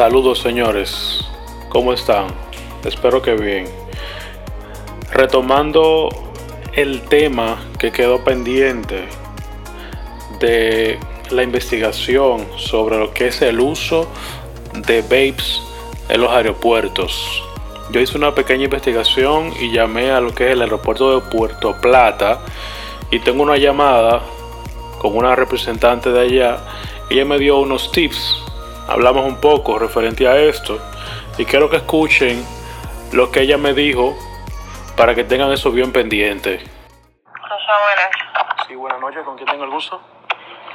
Saludos señores, ¿cómo están? Espero que bien. Retomando el tema que quedó pendiente de la investigación sobre lo que es el uso de vapes en los aeropuertos. Yo hice una pequeña investigación y llamé a lo que es el aeropuerto de Puerto Plata y tengo una llamada con una representante de allá. Ella me dio unos tips. Hablamos un poco referente a esto y quiero que escuchen lo que ella me dijo para que tengan eso bien pendiente. Rosa, buenas. Sí, buenas noches. ¿Con quién tengo el gusto?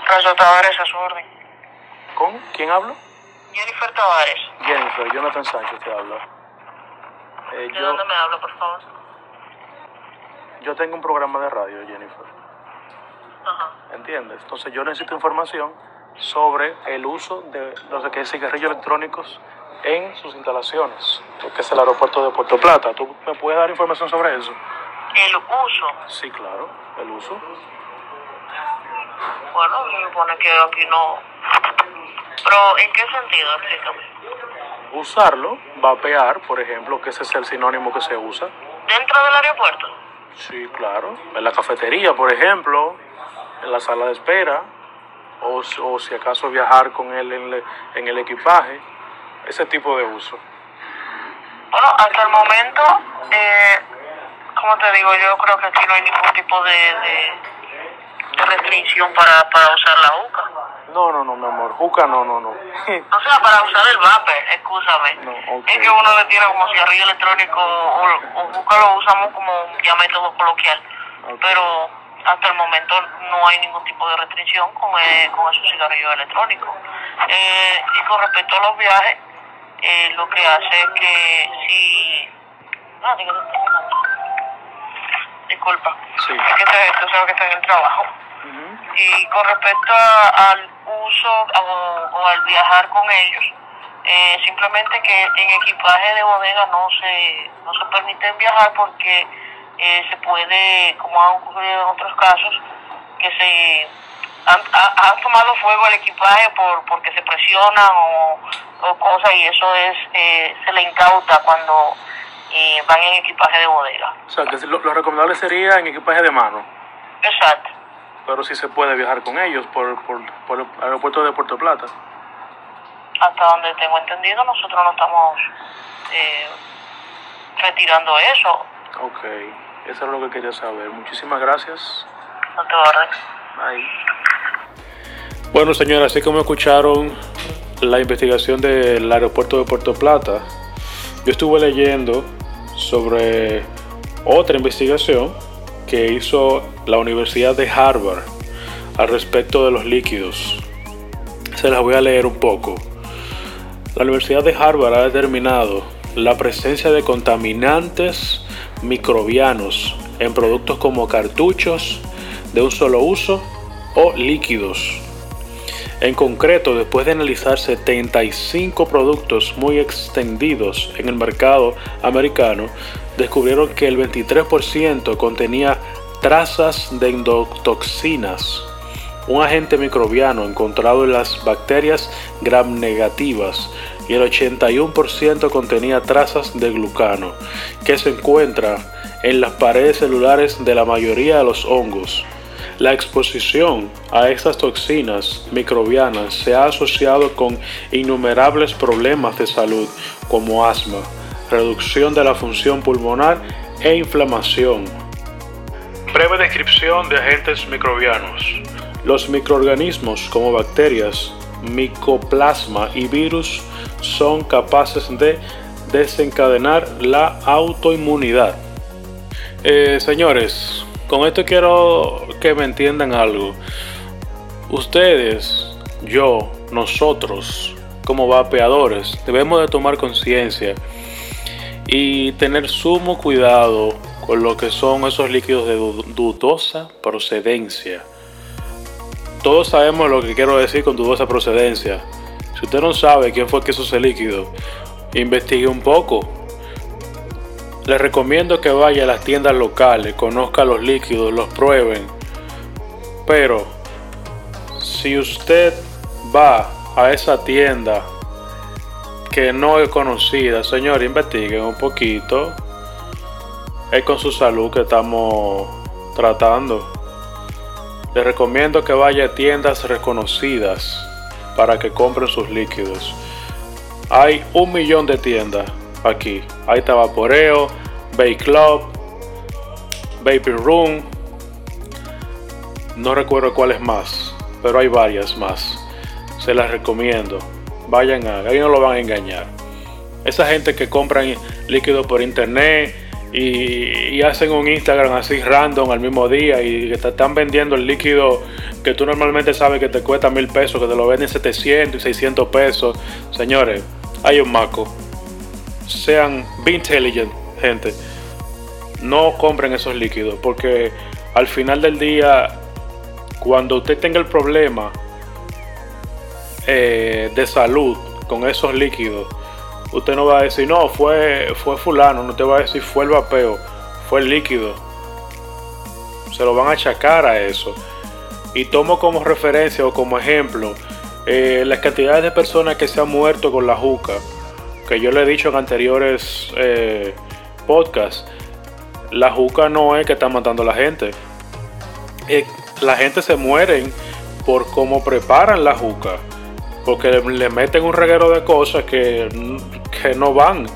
Rosa Tavares, a su orden. ¿Con quién hablo? Jennifer Tavares. Jennifer, Jonathan Sánchez te habla. Eh, ¿De yo, dónde me habla, por favor? yo tengo un programa de radio, Jennifer. Ajá. ¿Entiendes? Entonces yo necesito información sobre el uso de los que es cigarrillos electrónicos en sus instalaciones, lo que es el aeropuerto de Puerto Plata. ¿Tú me puedes dar información sobre eso? El uso. Sí, claro, el uso. Bueno, se supone que aquí no. Pero, ¿en qué sentido? Explícame. Usarlo, vapear, por ejemplo, que ese es el sinónimo que se usa. ¿Dentro del aeropuerto? Sí, claro. En la cafetería, por ejemplo, en la sala de espera, o, si- o si acaso viajar con él en, le- en el equipaje, ese tipo de uso. Bueno, hasta el momento, eh, como te digo, yo creo que aquí no hay ningún tipo de, de, de restricción para, para usar la UCA. No, no, no, mi amor. Juca, no, no, no. O sea, para usar el vapor. No, ok. Es que uno le tiene como cigarrillo electrónico o, o juca lo usamos como ya método coloquial. Pero hasta el momento no hay ningún tipo de restricción con, eh, con esos cigarrillos electrónicos. Eh, y con respecto a los viajes, eh, lo que hace es que si... Ah, digo, disculpa. Sí. Es que este- tú sabes que está en el trabajo. Ujú. Y con respecto a- al uso o, o al viajar con ellos, eh, simplemente que en equipaje de bodega no se, no se permite viajar porque eh, se puede, como ha ocurrido en otros casos, que se han, ha- han tomado fuego el equipaje por porque se presionan o, o cosas y eso es eh, se le incauta cuando eh, van en equipaje de bodega. O sea, que lo, lo recomendable sería en equipaje de mano, Exacto. pero sí se puede viajar con ellos por, por, por el aeropuerto de Puerto Plata. hasta donde tengo entendido, nosotros no estamos eh, retirando eso. Ok, eso es lo que quería saber. Muchísimas gracias. No te orden. Bye. Bueno, señores, así como escucharon la investigación del aeropuerto de Puerto Plata, yo estuve leyendo sobre otra investigación que hizo la Universidad de Harvard al respecto de los líquidos. Se las voy a leer un poco. La Universidad de Harvard ha determinado la presencia de contaminantes microbianos en productos como cartuchos de un solo uso o líquidos. En concreto, después de analizar 75 productos muy extendidos en el mercado americano, descubrieron que el 23% contenía trazas de endotoxinas, un agente microbiano encontrado en las bacterias gram negativas, y el 81% contenía trazas de glucano, que se encuentra en las paredes celulares de la mayoría de los hongos. La exposición a estas toxinas microbianas se ha asociado con innumerables problemas de salud como asma, reducción de la función pulmonar e inflamación. Breve descripción de agentes microbianos. Los microorganismos como bacterias, micoplasma y virus son capaces de desencadenar la autoinmunidad. Eh, señores, con esto quiero que me entiendan algo. Ustedes, yo, nosotros, como vapeadores, debemos de tomar conciencia y tener sumo cuidado con lo que son esos líquidos de du- dudosa procedencia. Todos sabemos lo que quiero decir con dudosa procedencia. Si usted no sabe quién fue que hizo ese líquido, investigue un poco. Les recomiendo que vaya a las tiendas locales, conozca los líquidos, los prueben. Pero si usted va a esa tienda que no es conocida, señor, investiguen un poquito. Es con su salud que estamos tratando. Les recomiendo que vaya a tiendas reconocidas para que compren sus líquidos. Hay un millón de tiendas aquí. Hay Tabaporeo, Bay Club, Vaping Room. No recuerdo cuáles más, pero hay varias más. Se las recomiendo. Vayan a, ahí no lo van a engañar. Esa gente que compran líquido por internet y, hacen un Instagram así random al mismo día y te están vendiendo el líquido que tú normalmente sabes que te cuesta mil pesos, que te lo venden 700 y 600 pesos. Señores, hay un maco. Sean be intelligent, gente. No compren esos líquidos porque al final del día, cuando usted tenga el problema eh, de salud con esos líquidos, usted no va a decir, no, fue, fue fulano, no te va a decir, fue el vapeo, fue el líquido. Se lo van a achacar a eso. Y tomo como referencia o como ejemplo eh, las cantidades de personas que se han muerto con la juca, que yo le he dicho en anteriores eh, podcasts. La juca no es que está matando a la gente. Eh, la gente se muere por cómo preparan la juca porque le meten un reguero de cosas que, no van,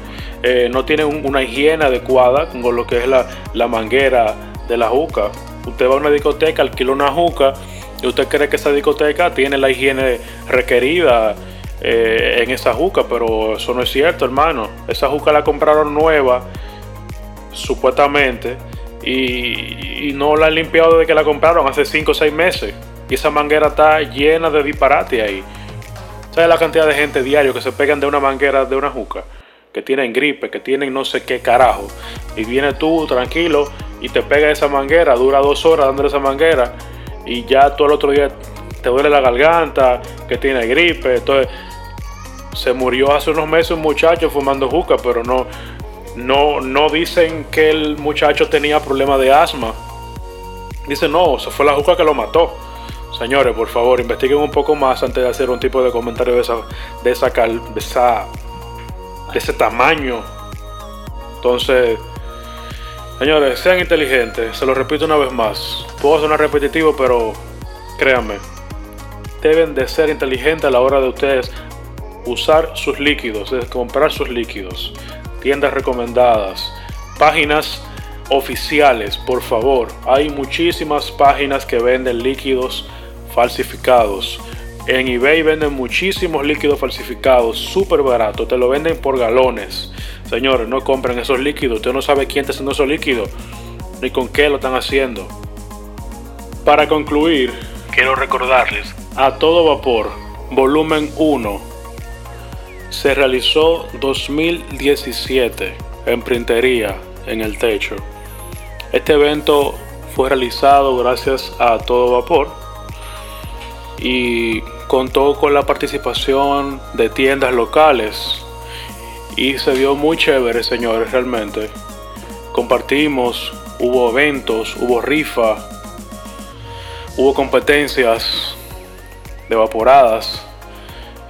eh, no tienen una higiene adecuada con lo que es la, manguera de la juca. Usted va a una discoteca, alquila una juca y usted cree que esa discoteca tiene la higiene requerida eh, en esa juca, pero eso no es cierto, hermano. Esa juca la compraron nueva, supuestamente, y, y no la han limpiado desde que la compraron hace 5 o 6 meses. Y esa manguera está llena de disparate ahí. ¿Sabes la cantidad de gente diario que se pegan de una manguera de una juca? Que tienen gripe, que tienen no sé qué carajo. Y viene tú tranquilo y te pega esa manguera, dura dos horas dándole esa manguera. Y ya todo el otro día te duele la garganta, que tiene gripe. Entonces, se murió hace unos meses un muchacho fumando juca, pero no, no, no dicen que el muchacho tenía problemas de asma. Dicen, no, eso fue la juca que lo mató. Señores, por favor, investiguen un poco más antes de hacer un tipo de comentario de esa, de esa, de esa, de ese tamaño. Entonces, señores, sean inteligentes. Se lo repito una vez más. Puedo sonar repetitivo, pero créanme, deben de ser inteligentes a la hora de ustedes usar sus líquidos, de comprar sus líquidos. Tiendas recomendadas, páginas oficiales, por favor. Hay muchísimas páginas que venden líquidos falsificados. En eBay venden muchísimos líquidos falsificados, súper barato, te lo venden por galones. Señores, no compren esos líquidos, usted no sabe quién está haciendo esos líquidos, ni con qué lo están haciendo. Para concluir, quiero recordarles, a todo vapor, volumen 1, se realizó 2017 en printería, en el techo. Este evento fue realizado gracias a todo vapor y contó con la participación de tiendas locales y se vio muy chévere, señores, realmente. Compartimos, hubo eventos, hubo rifa, hubo competencias de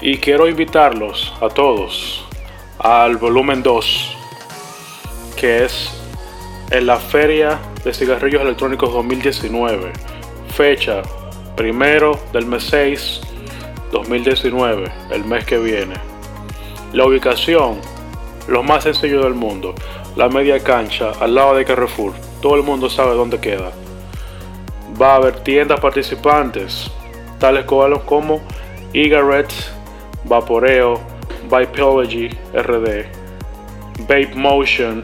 y quiero invitarlos a todos al volumen 2 que es en la Feria de Cigarrillos Electrónicos 2019. Fecha primero del mes 6 2019, el mes que viene. La ubicación, lo más sencillo del mundo, la media cancha al lado de Carrefour. Todo el mundo sabe dónde queda. Va a haber tiendas participantes, tales como Egaret, Vaporeo, Vipology RD, Vape Motion,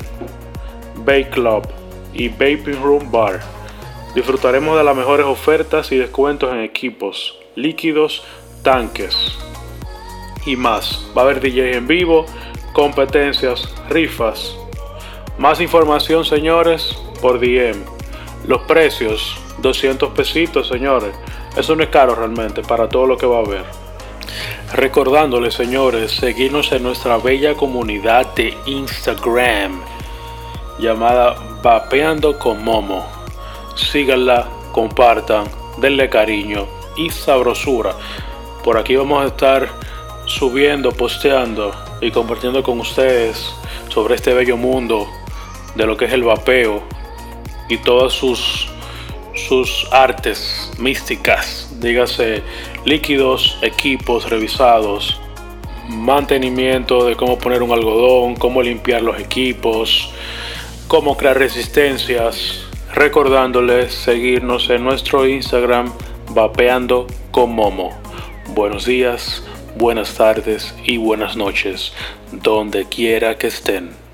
Vape Club y Vaping Room Bar. Disfrutaremos de las mejores ofertas y descuentos en equipos, líquidos, tanques y más. Va a haber DJ en vivo, competencias, rifas. Más información, señores, por DM. Los precios, 200 pesitos, señores. Eso no es caro realmente para todo lo que va a haber. Recordándoles, señores, seguirnos en nuestra bella comunidad de Instagram llamada Vapeando con Momo síganla, compartan, denle cariño y sabrosura. Por aquí vamos a estar subiendo, posteando y compartiendo con ustedes sobre este bello mundo de lo que es el vapeo y todas sus, sus artes místicas, dígase líquidos, equipos revisados, mantenimiento de cómo poner un algodón, cómo limpiar los equipos, cómo crear resistencias, recordándoles seguirnos en nuestro Instagram vapeando con Momo. Buenos días, buenas tardes y buenas noches, donde quiera que estén.